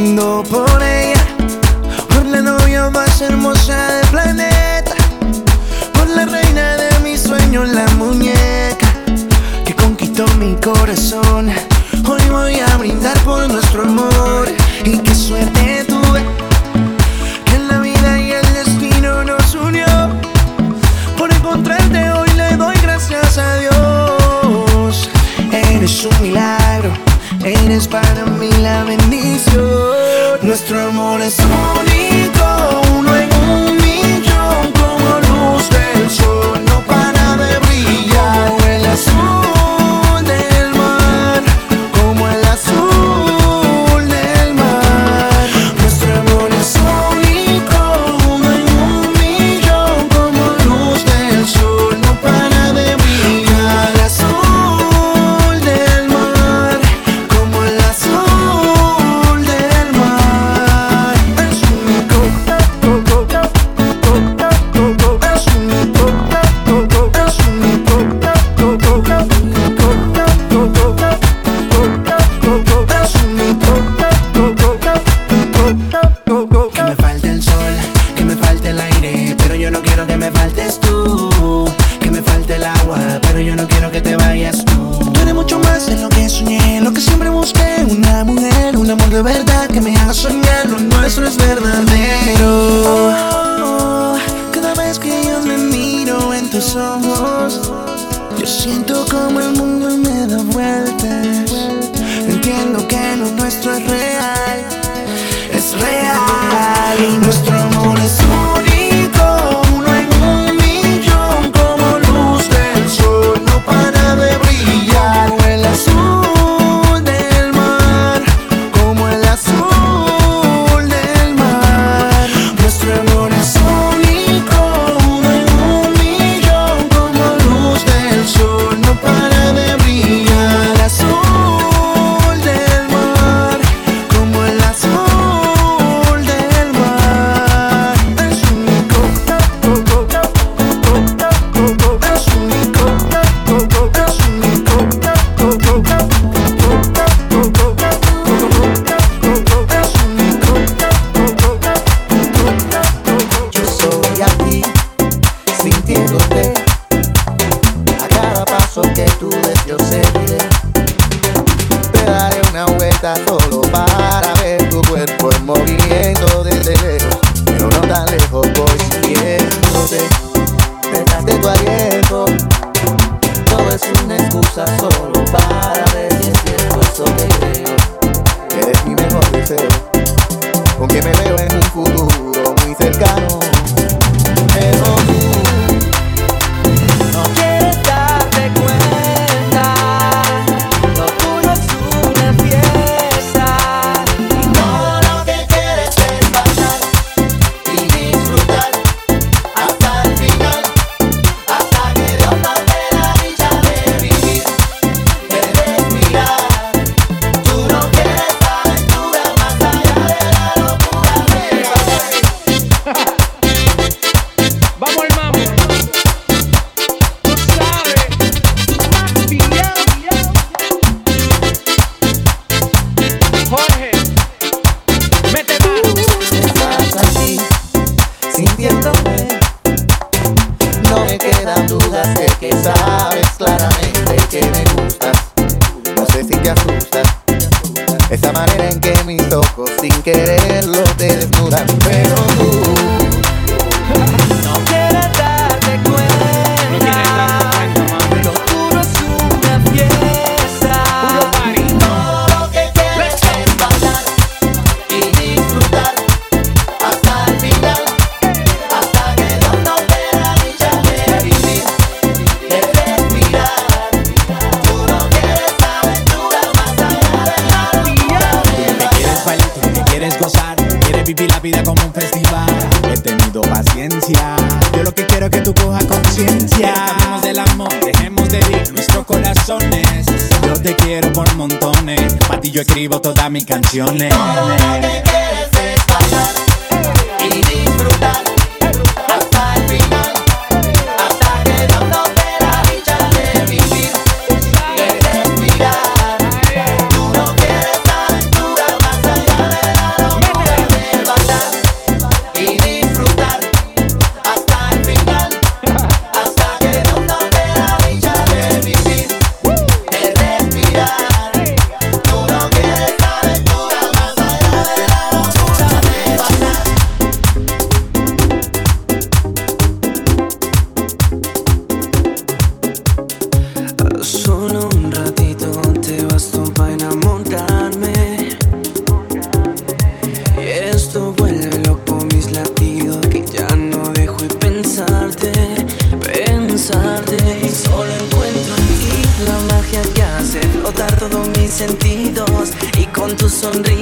por ella, por la novia más hermosa del planeta, por la reina de mis sueños, la muñeca que conquistó mi corazón. Hoy voy a brindar por nuestro amor y que suerte tuve que la vida y el destino nos unió. Por encontrarte hoy le doy gracias a Dios, eres un milagro. Eres para mí la bendición. Nuestro amor es único. yo sé. Te daré una vuelta solo para ver tu cuerpo en movimiento desde lejos. Pero no tan lejos voy siguiéndote. Detrás de tu aliento. Todo es una excusa solo para ver si es cierto eso que creo. Que eres mi mejor deseo. Con que me canciones. sonríe.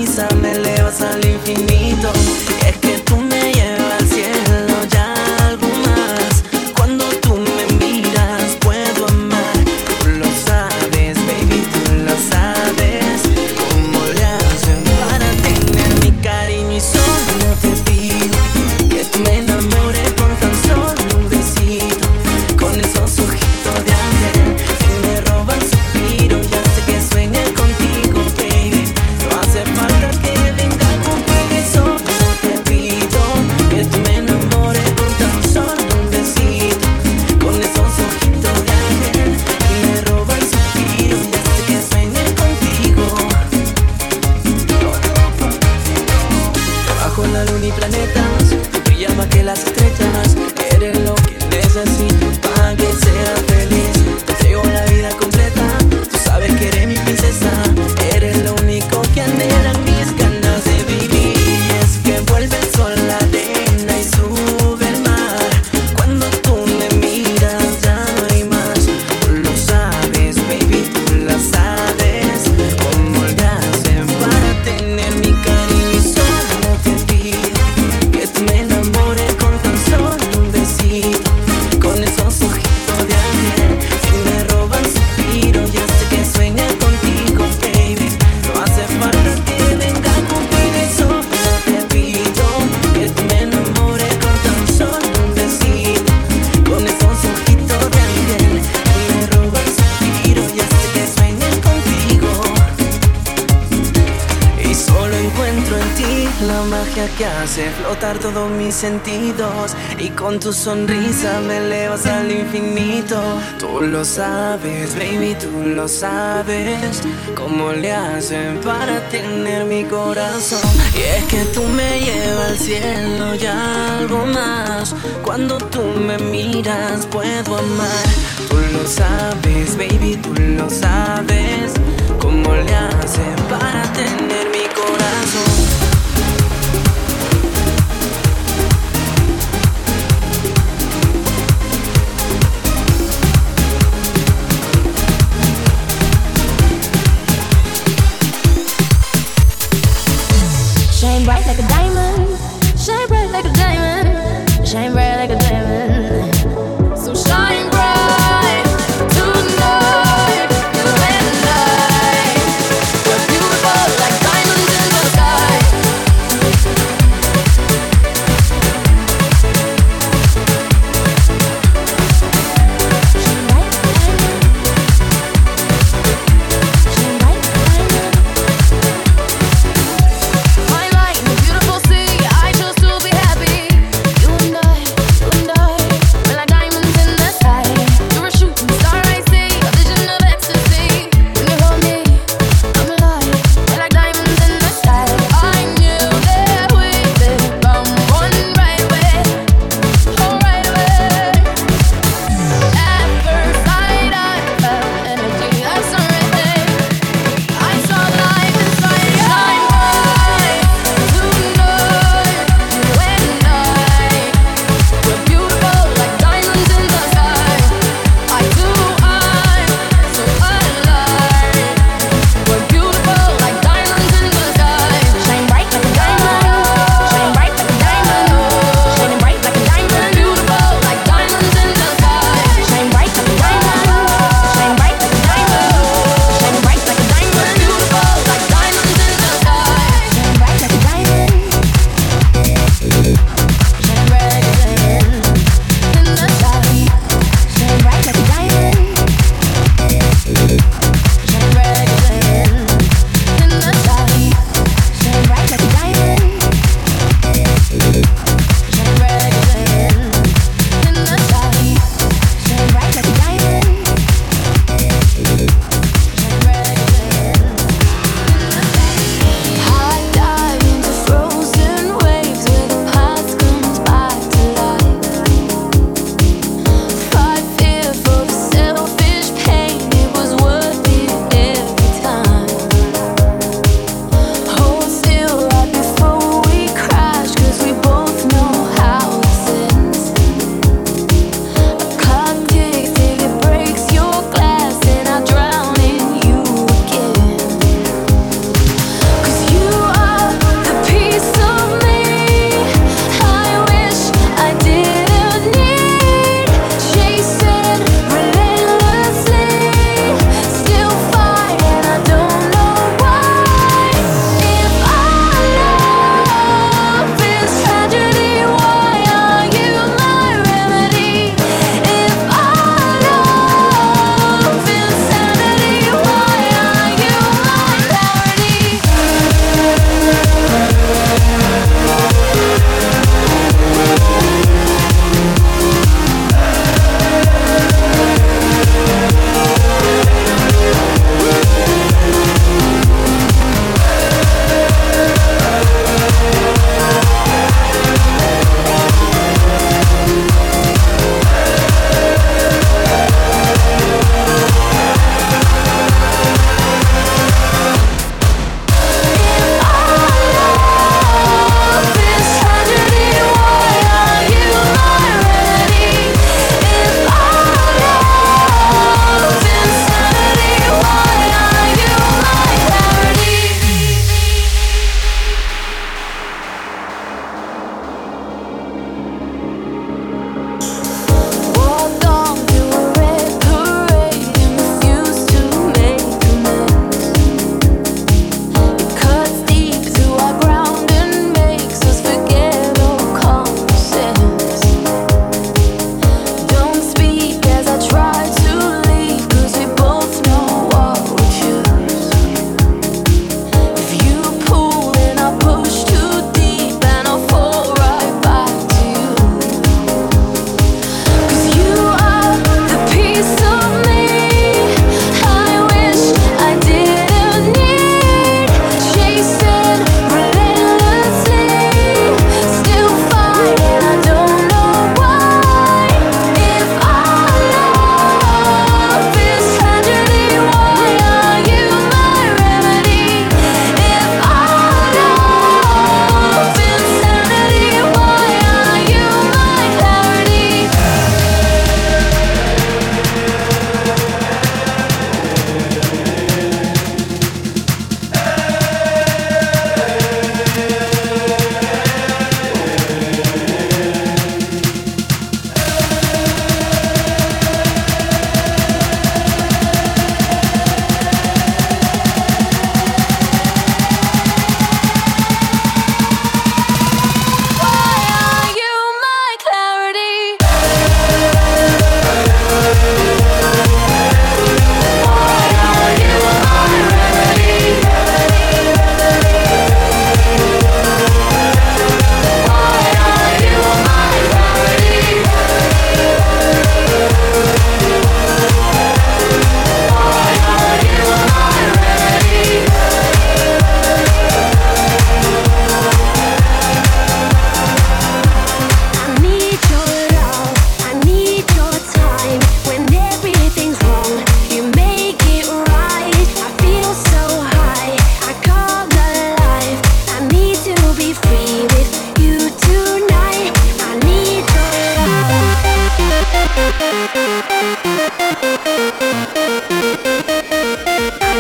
Tu sonrisa me elevas al infinito. Tú lo sabes, baby, tú lo sabes. Cómo le hacen para tener mi corazón. Y es que tú me llevas al cielo y algo más. Cuando tú me miras, puedo amar. Tú lo sabes, baby, tú lo sabes. Cómo le hacen para tener mi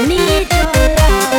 Need your love.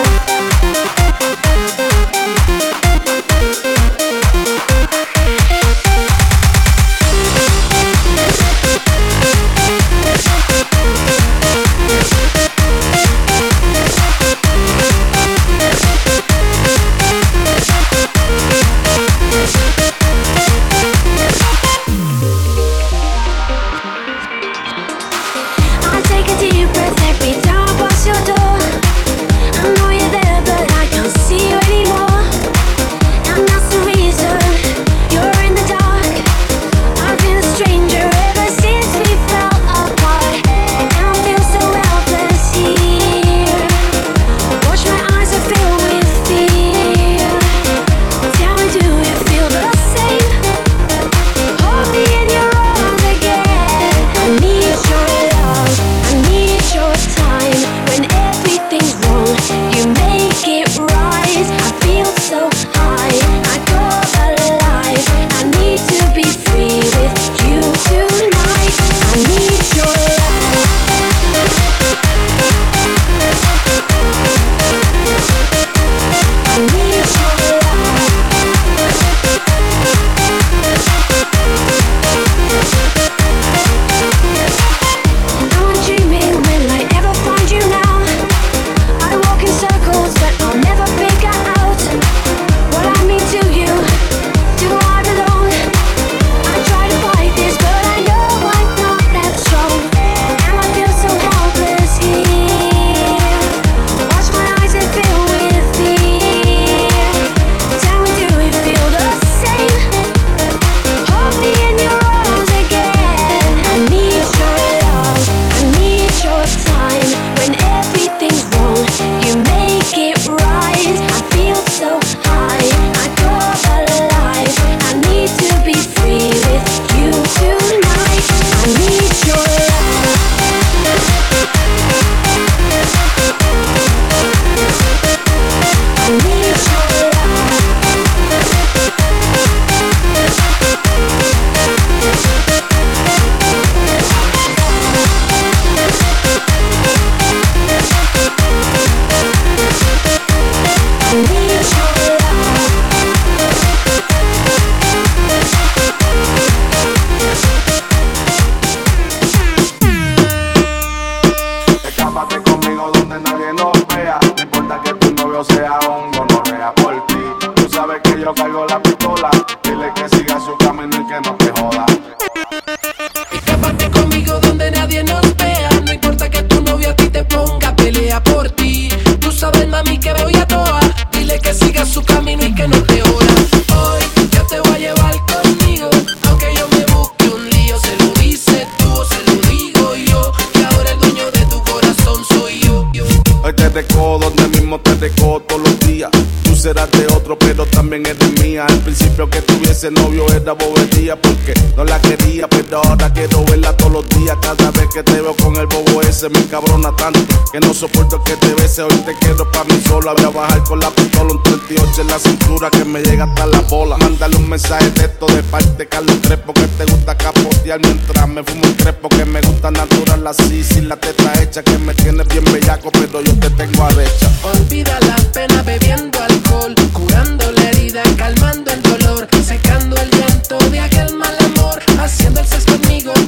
Ese novio era bobería porque no la quería, ahora quiero verla todos los días. Cada vez que te veo con el bobo ese me cabrona tanto que no soporto que te bese. Hoy te quiero pa' mí solo. Voy a bajar con la pistola, un 38 en la cintura que me llega hasta la bola. Mándale un mensaje de esto de parte Carlos Crespo que te gusta capotear mientras me fumo un crepo que me gusta natural así, sin la teta hecha que me tiene bien bellaco, pero yo te tengo arrecha. Olvida la pena bebiendo alcohol, curando la herida, calmando el dolor, secando el llanto de aquel mal amor, haciendo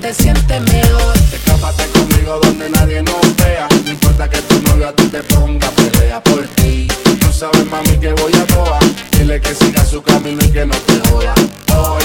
te sientes mejor. Escápate conmigo donde nadie nos vea, no importa que tu novio a ti te ponga pelea por ti. Tú sabes mami que voy a toa, dile que siga su camino y que no te joda. Hoy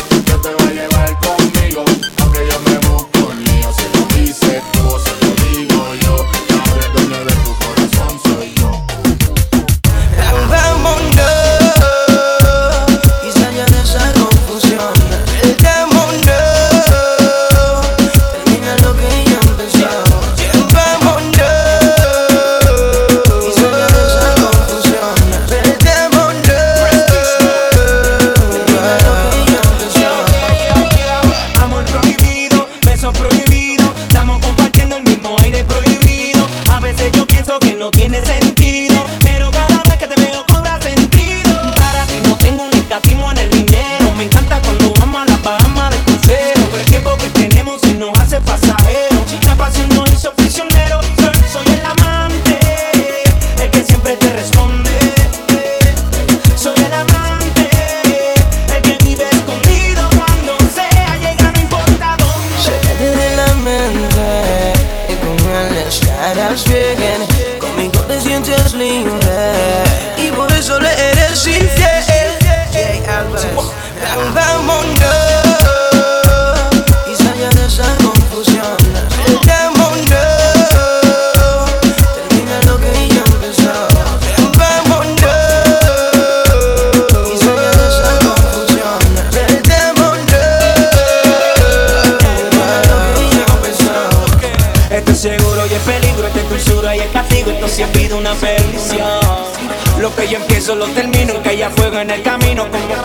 que yo empiezo lo termino, que haya fuego en el camino como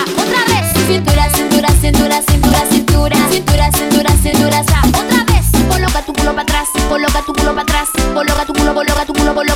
otra vez. Cintura, cintura, cintura, cintura, cintura, cintura, cintura, cintura, otra vez. Coloca tu culo para atrás, coloca tu culo para atrás, coloca tu culo, coloca tu culo, coloca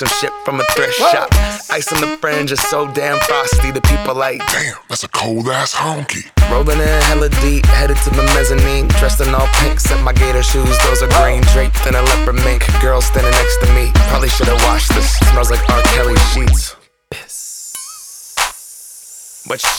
some shit from a thrift shop. Ice on the fringe is so damn frosty. The people like, damn, that's a cold ass honky.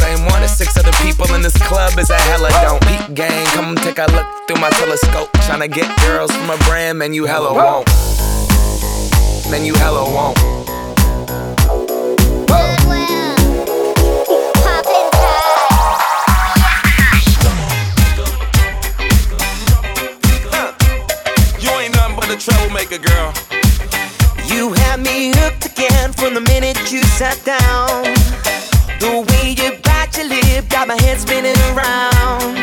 same one as six other people in this club is a hella don't. Peep gang, come take a look through my telescope. Tryna get girls from a brand, man, you hella won't. Man, you hella won't. You ain't nothing but a troublemaker, girl. You had me hooked again from the minute you sat down. The way you bite your lip got my head spinning around.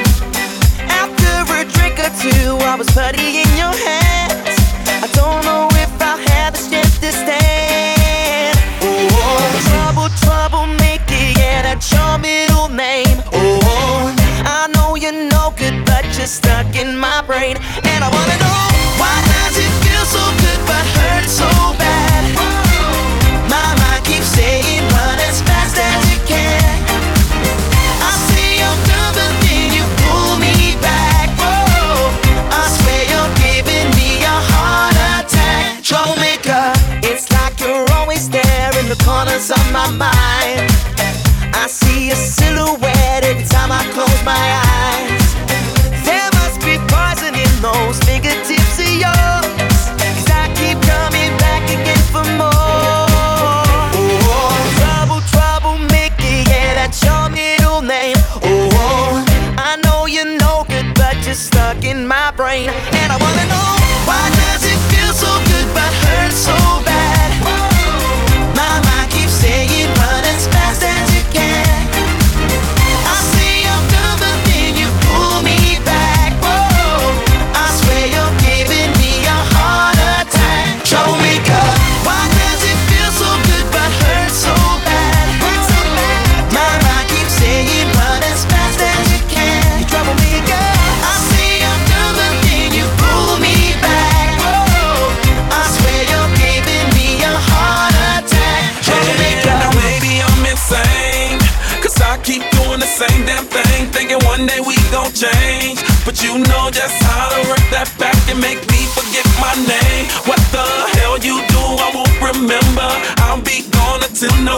After a drink or two, I was putty in your hands. I don't know if I'll have the strength to stand. Oh, trouble, troublemaker, yeah, that's your middle name. Oh, I know you're no good, but you're stuck in my brain, and I wanna know my mind. I see a silhouette every time I close my eyes.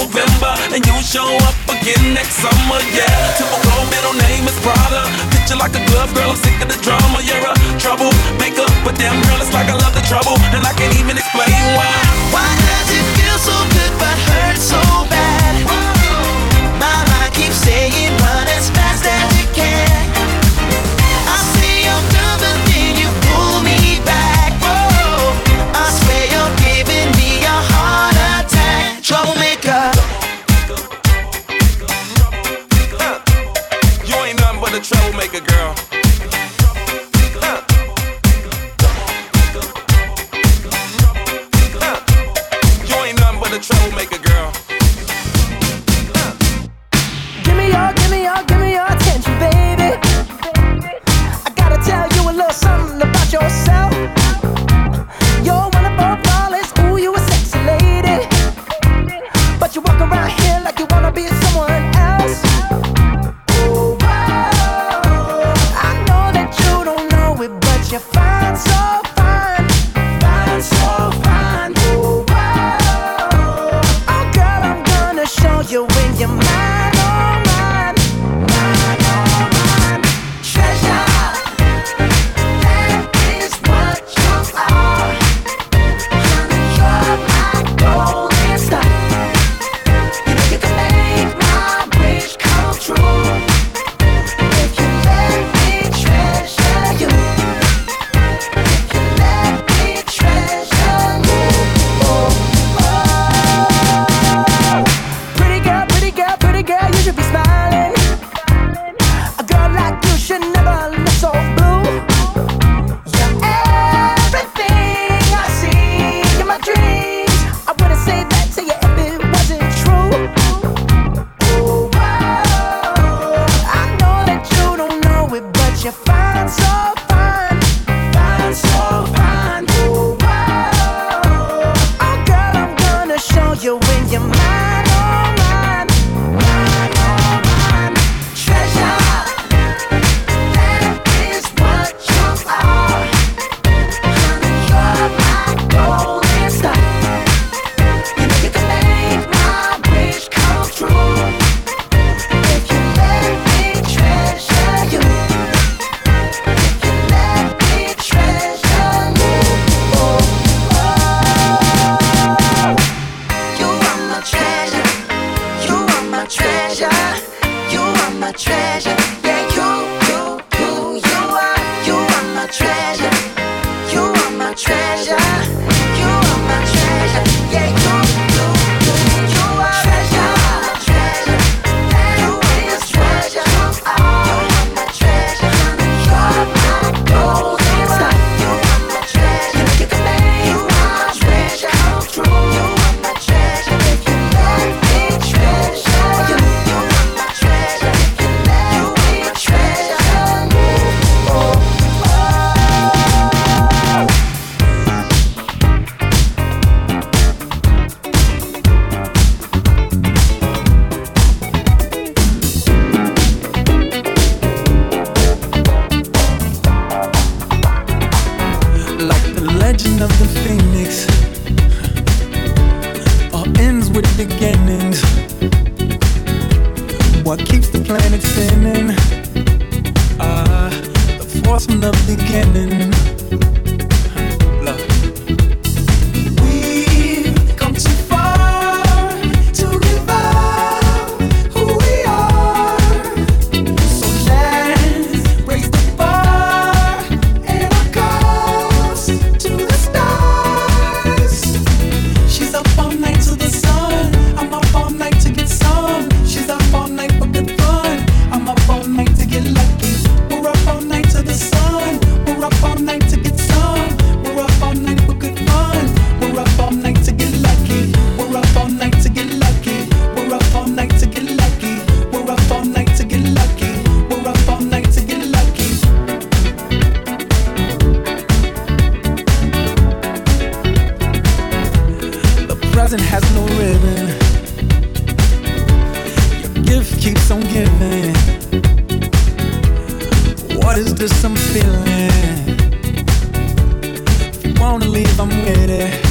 November, and you show up again next summer, yeah. Typical middle name is Prada. Picture like a glove girl, I'm sick of the drama. You're a is this I'm feeling? If you wanna leave, I'm with it.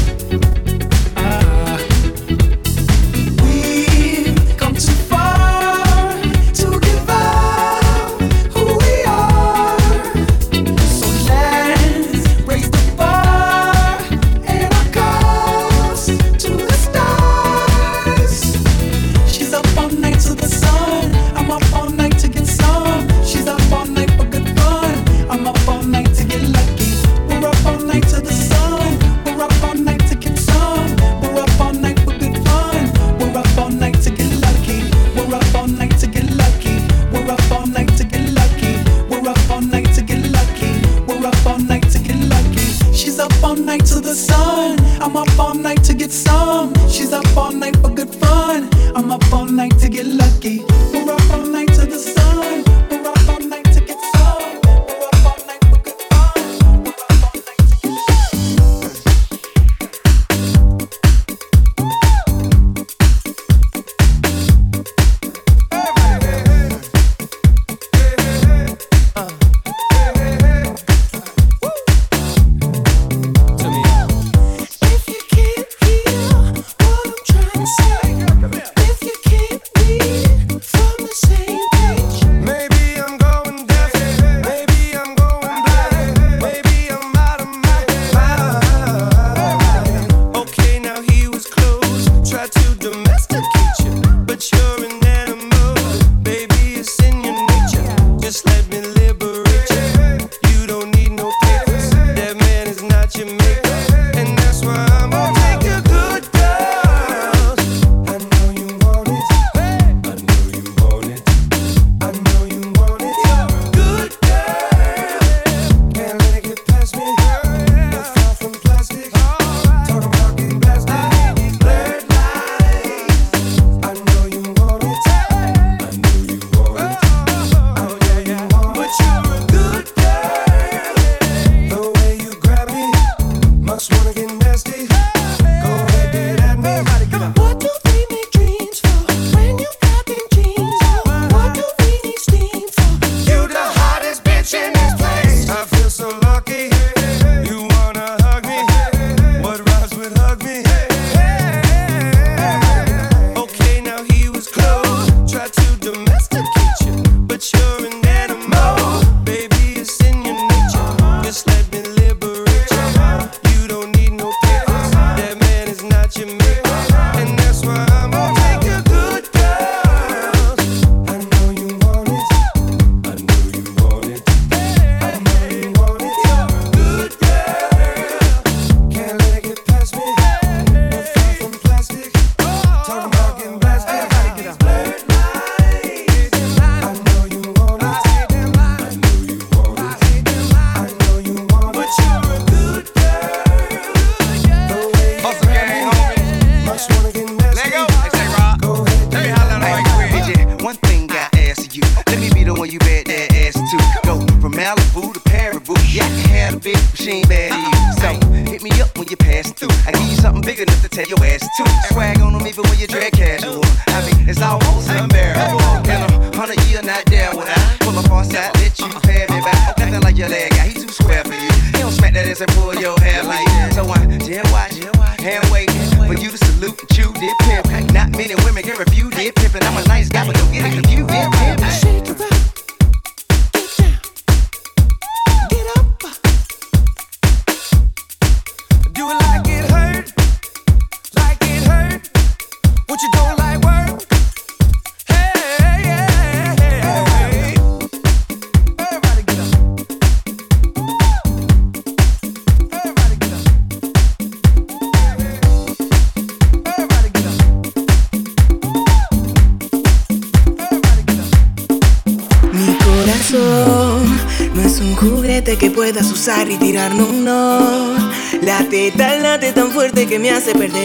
se perdió.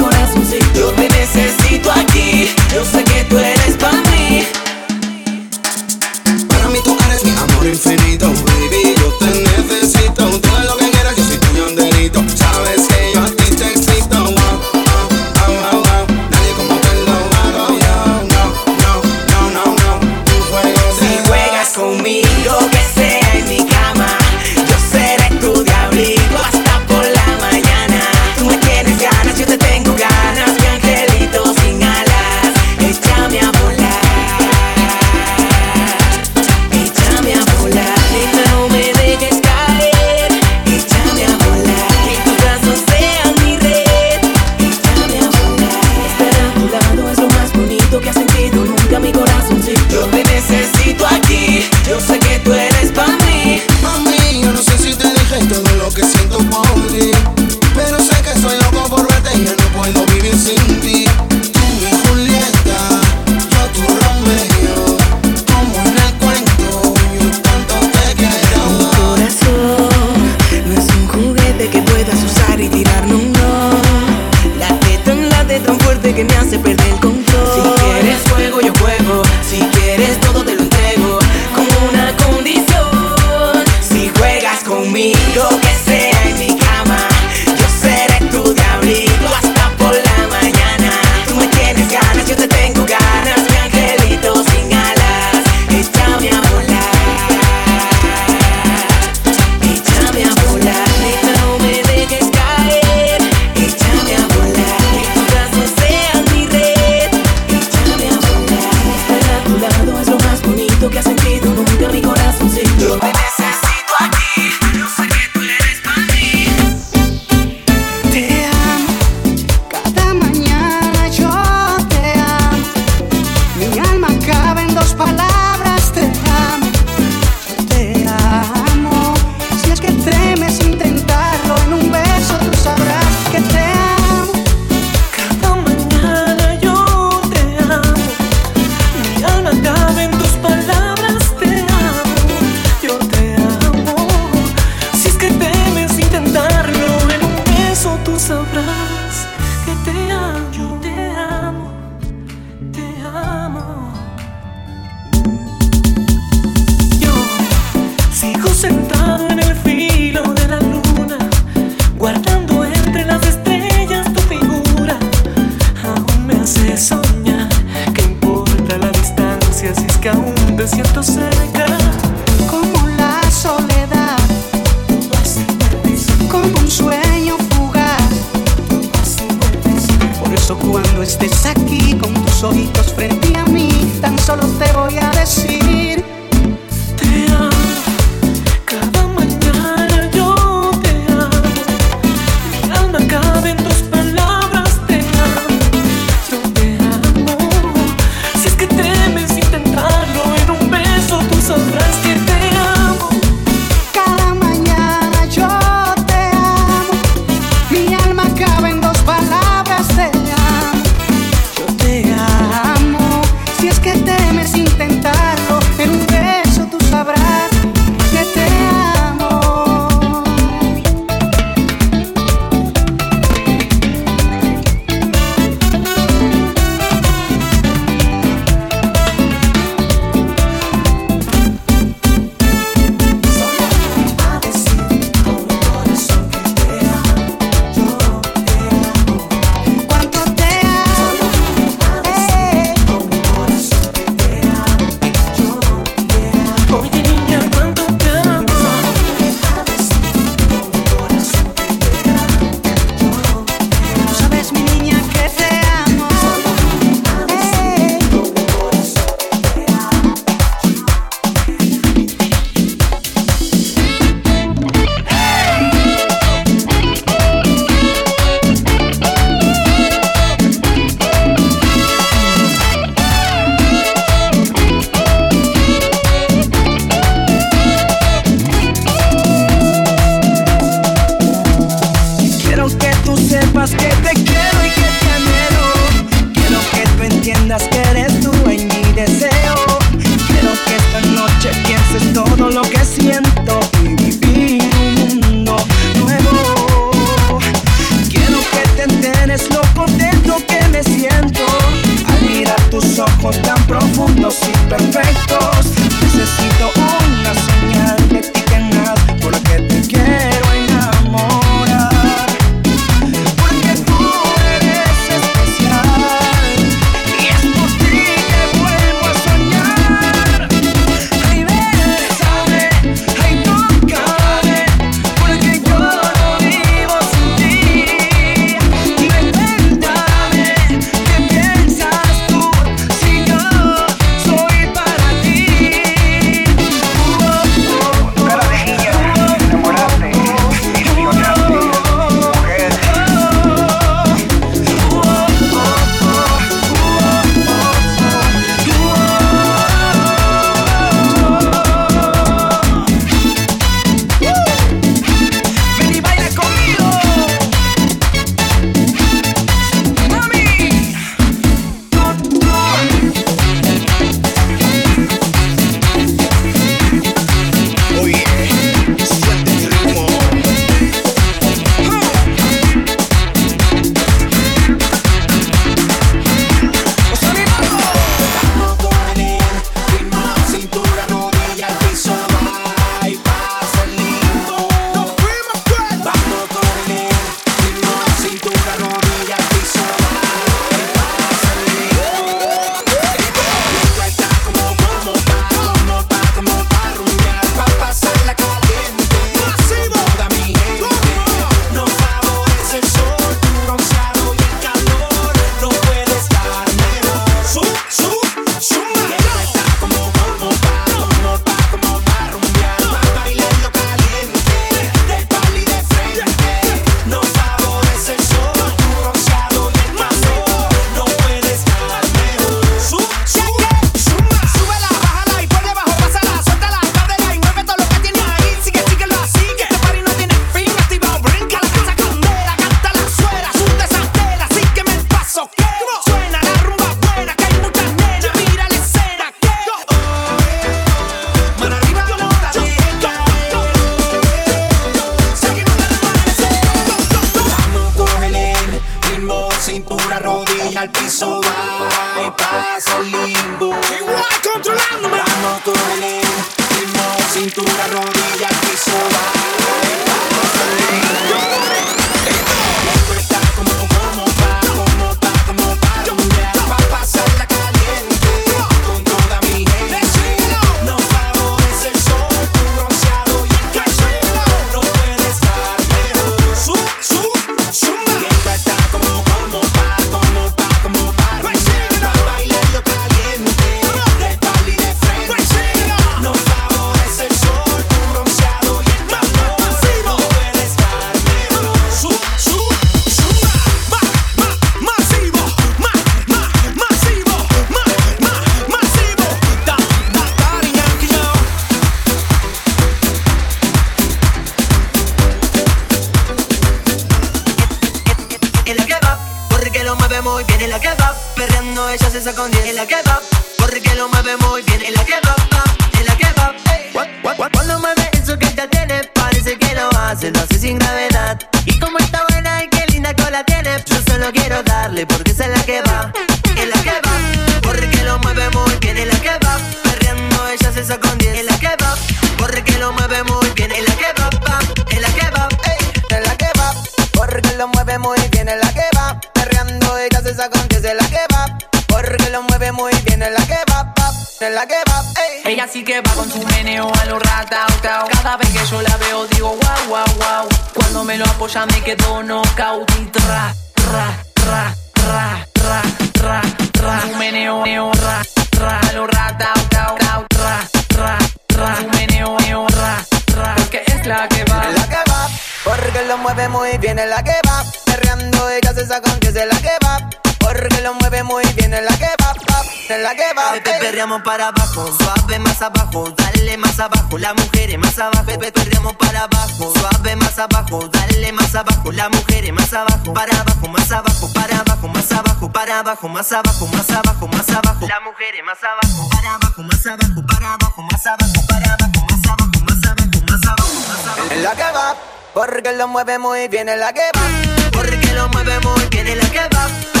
en la que va. Pepe, perreamos para abajo, suave más abajo, dale más abajo, las mujeres más abajo. Pepe, perreamos para abajo, suave más abajo, dale más abajo, las mujeres más abajo. Para abajo, más abajo, para abajo, más abajo, para abajo, más abajo, más abajo, más abajo. Las mujeres más abajo, para abajo, más abajo, para abajo, más abajo, para abajo, más abajo, más abajo, más abajo, más abajo. En la que va, porque lo mueve muy bien en la que va, porque lo mueve muy bien en la que va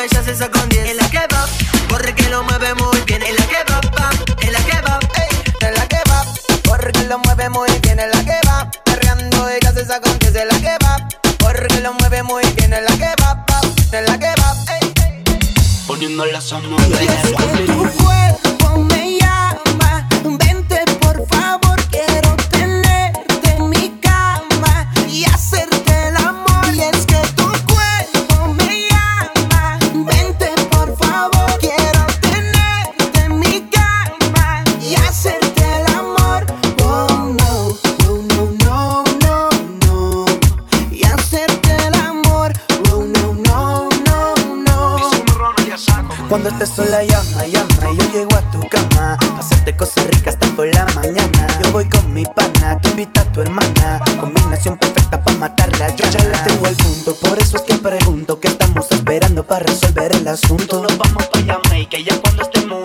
ella se sacó 10. En la que va, corre que lo mueve muy bien. En la que va, en la que ey. En la que va, corre que lo mueve muy bien. En la que va, perreando ella se sacó 10. En la que va, corre que lo mueve muy bien. En la que va, en la que va, ey. Poniendo las a mover. Cuando estés sola llama, llama y Yo llego a tu cama Hacerte cosas ricas tanto en la mañana. Yo voy con mi pana, te invita a tu hermana. Combinación perfecta pa' matarla Yo ya le tengo el punto, por eso es que pregunto ¿Qué estamos esperando para resolver el asunto? Nos vamos pa' llama y que ya cuando estemos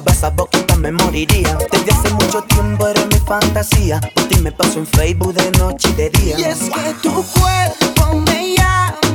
besaba esa boquita me moriría. Desde hace mucho tiempo era mi fantasía. Por ti me paso en Facebook de noche y de día. Y es que tu cuerpo me llama.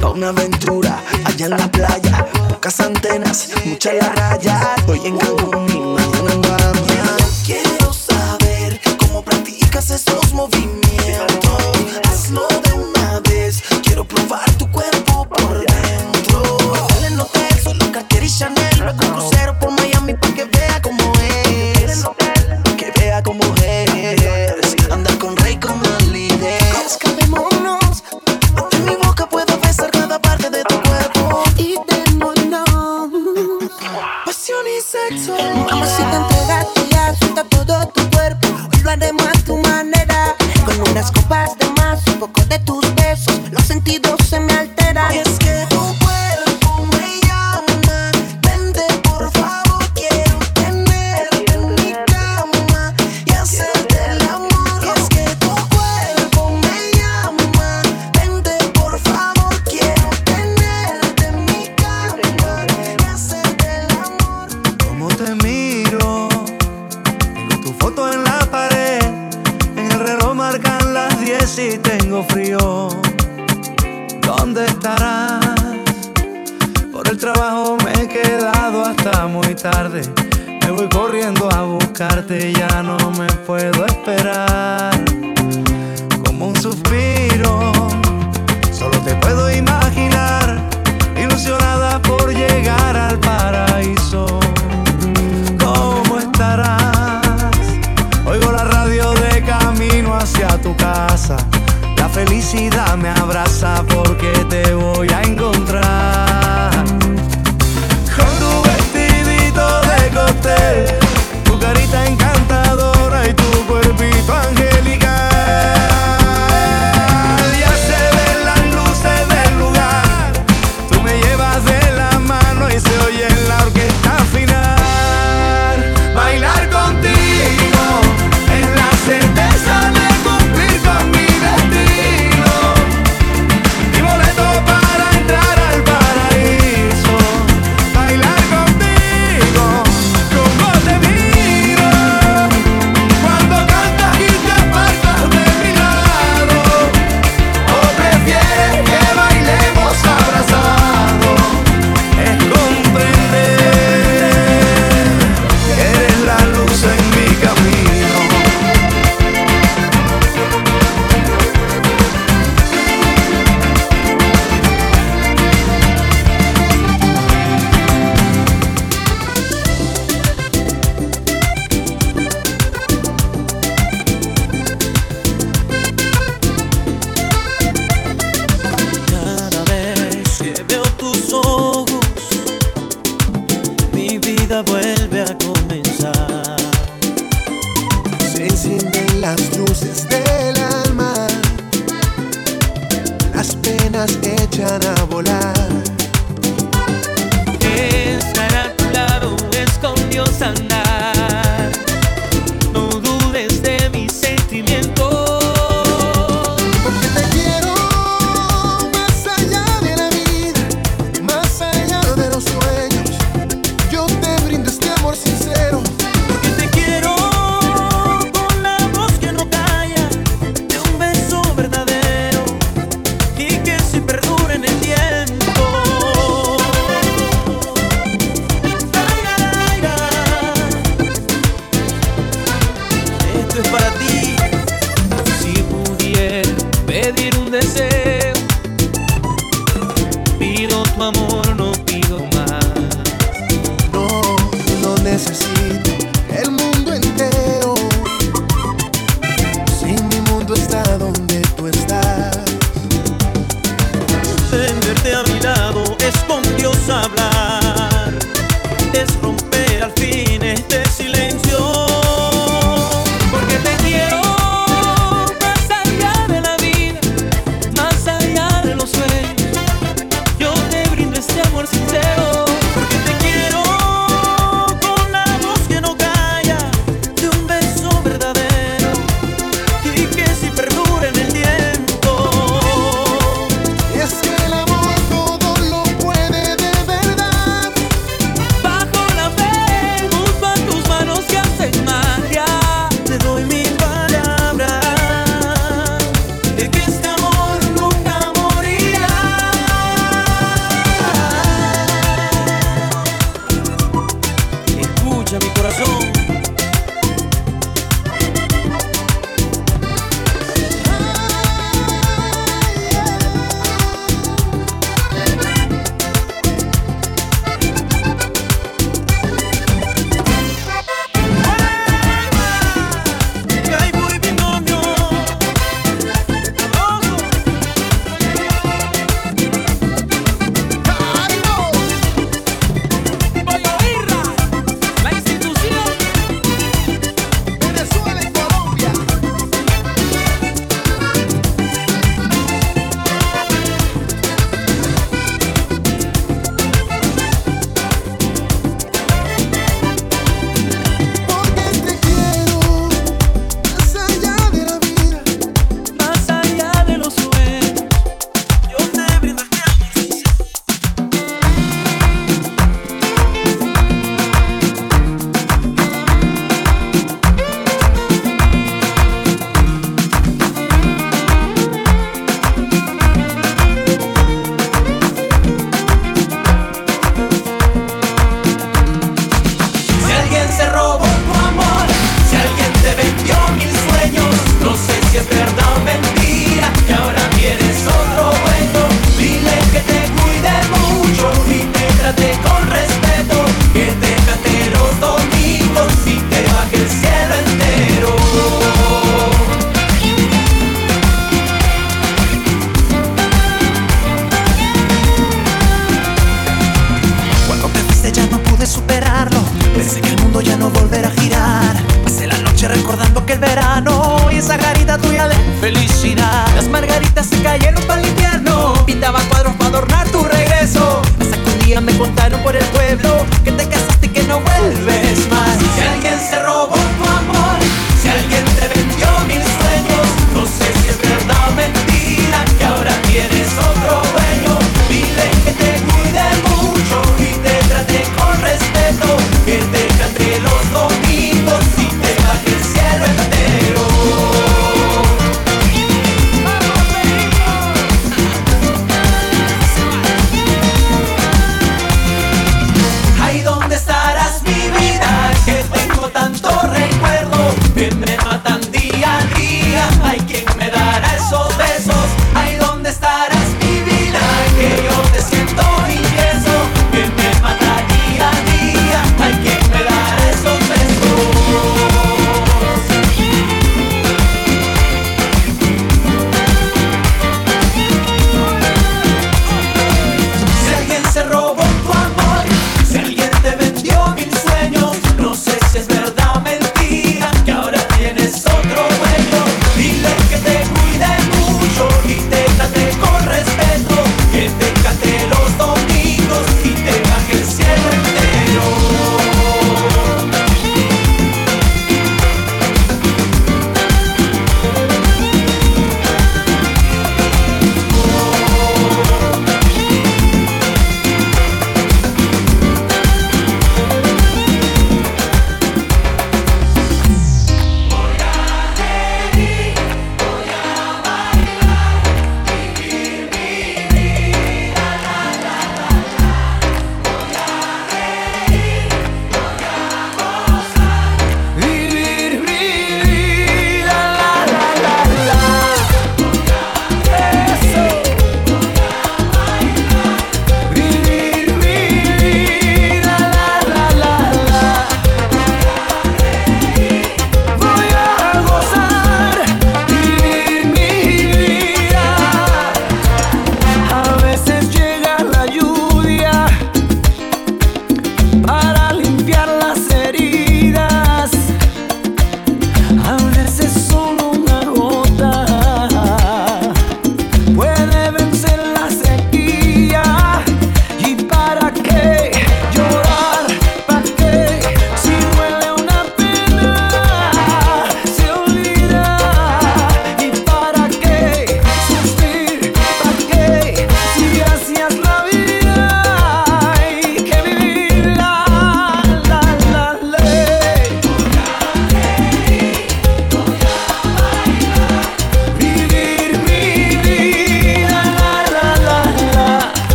pa' una aventura allá en la playa. Pocas antenas, muchas las rayas. Hoy en Cancún y mañana en Bahía. Quiero saber cómo practicas esos movimientos. las copas.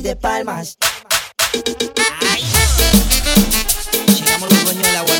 Pide palmas. Ay. Llegamos los dueños de la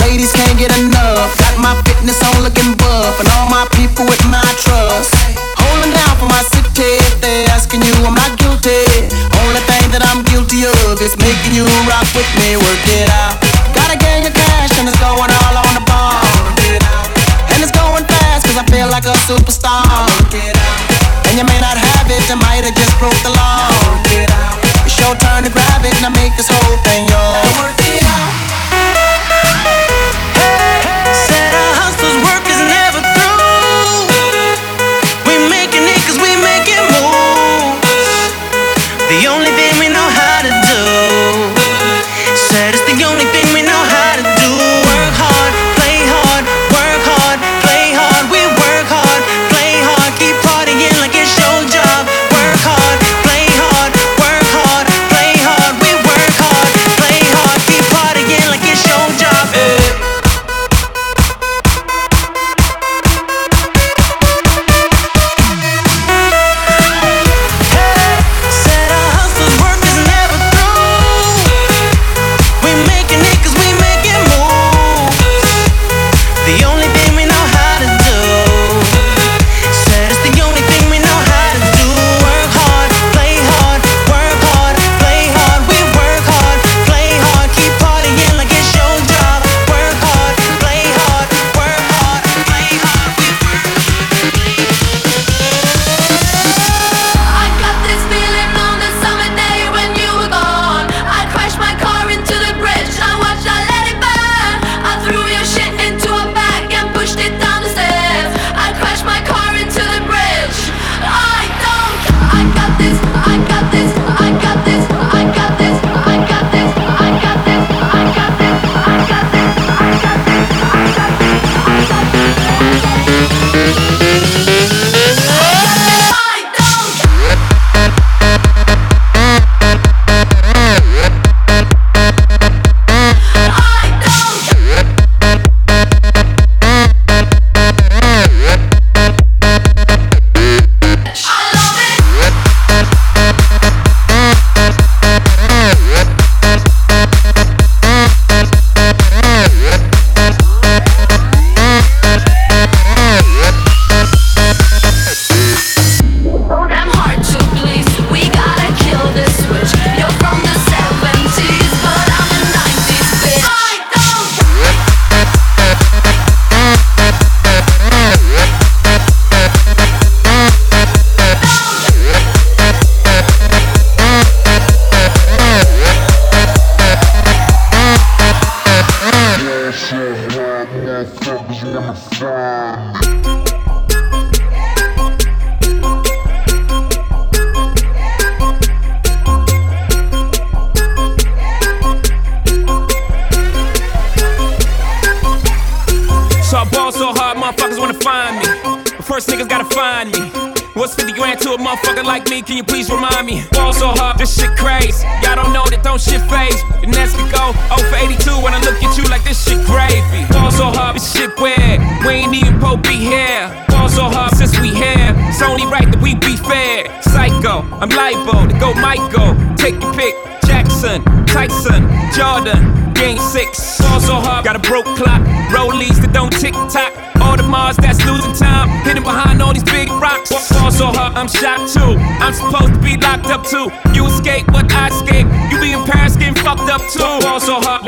Ladies can't get enough. Got my fitness on looking buff, and all my people with my trust. Holding down for my city. If they asking you, I'm not guilty. Only thing that I'm guilty of is making you rock with me. Work it out.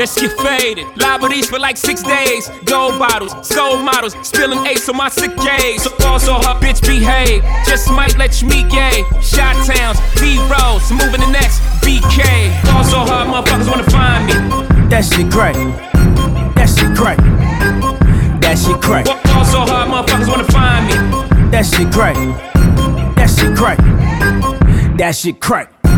Let's get faded. Le Meurice for like six days. Gold bottles, soul models. Spilling ace on my sick days. So fall so hard, bitch, behave. Just might let you meet gay. Shot towns, B rolls, moving the next BK. Fall so hard, motherfuckers wanna find me. That shit crack. That shit crack. That shit crack. Fall so hard, motherfuckers wanna find me. That shit crack. That shit crack. That shit crack.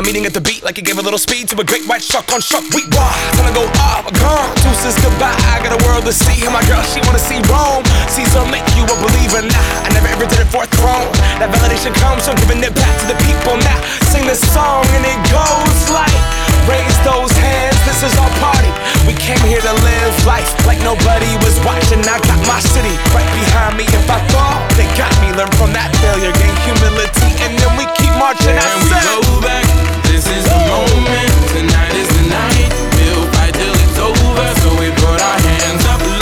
I'm eating at the beat like it gave a little speed to a great white shark on shark. We raw. Gonna go up, gone. Deuces goodbye. I got a world to see. And my girl, she wanna see Rome. Caesar make you a believer. Nah, I never ever did it for a throne. That validation comes from giving it back to the people. Now sing this song and it goes like. Raise those hands, this is our party. We came here to live life like nobody was watching. I got my city right behind me. If I fall, they got me. Learn from that failure, gain humility, and then we keep marching. I Can we go back? is the moment, tonight is the night. We'll fight till it's over, so we put our hands up.